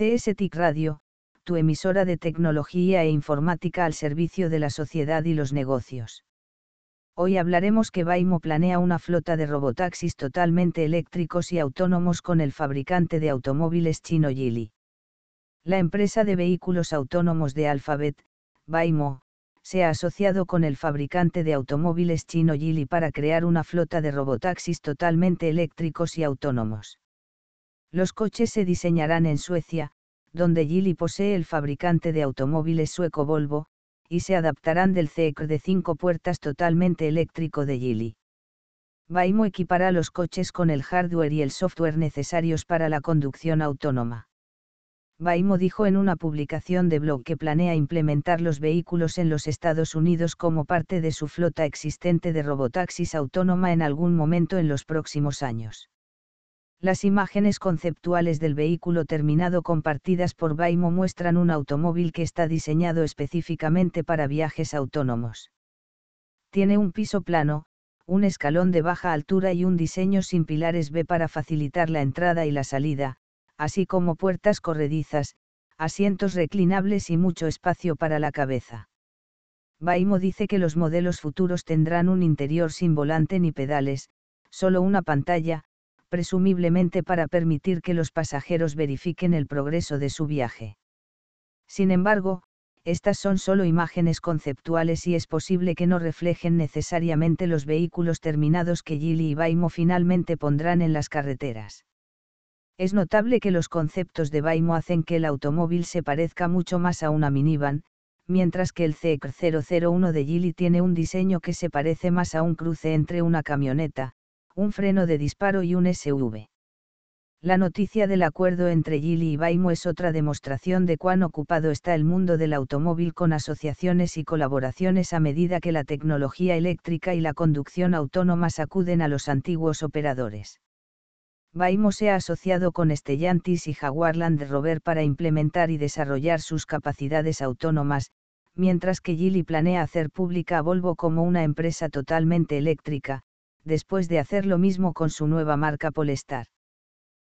CS TIC Radio, tu emisora de tecnología e informática al servicio de la sociedad y los negocios. Hoy hablaremos que Waymo planea una flota de robotaxis totalmente eléctricos y autónomos con el fabricante de automóviles chino Geely. La empresa de vehículos autónomos de Alphabet, Waymo, se ha asociado con el fabricante de automóviles chino Geely para crear una flota de robotaxis totalmente eléctricos y autónomos. Los coches se diseñarán en Suecia, donde Geely posee el fabricante de automóviles sueco Volvo, y se adaptarán del CEC de cinco puertas totalmente eléctrico de Geely. Waymo equipará los coches con el hardware y el software necesarios para la conducción autónoma. Waymo dijo en una publicación de blog que planea implementar los vehículos en los Estados Unidos como parte de su flota existente de robotaxis autónoma en algún momento en los próximos años. Las imágenes conceptuales del vehículo terminado compartidas por Waymo muestran un automóvil que está diseñado específicamente para viajes autónomos. Tiene un piso plano, un escalón de baja altura y un diseño sin pilares B para facilitar la entrada y la salida, así como puertas corredizas, asientos reclinables y mucho espacio para la cabeza. Waymo dice que los modelos futuros tendrán un interior sin volante ni pedales, solo una pantalla, presumiblemente para permitir que los pasajeros verifiquen el progreso de su viaje. Sin embargo, estas son solo imágenes conceptuales y es posible que no reflejen necesariamente los vehículos terminados que Geely y Waymo finalmente pondrán en las carreteras. Es notable que los conceptos de Waymo hacen que el automóvil se parezca mucho más a una minivan, mientras que el CEC 001 de Geely tiene un diseño que se parece más a un cruce entre una camioneta, un freno de disparo y un SUV. La noticia del acuerdo entre Geely y Waymo es otra demostración de cuán ocupado está el mundo del automóvil con asociaciones y colaboraciones a medida que la tecnología eléctrica y la conducción autónoma sacuden a los antiguos operadores. Waymo se ha asociado con Stellantis y Jaguar Land Rover para implementar y desarrollar sus capacidades autónomas, mientras que Geely planea hacer pública a Volvo como una empresa totalmente eléctrica, después de hacer lo mismo con su nueva marca Polestar.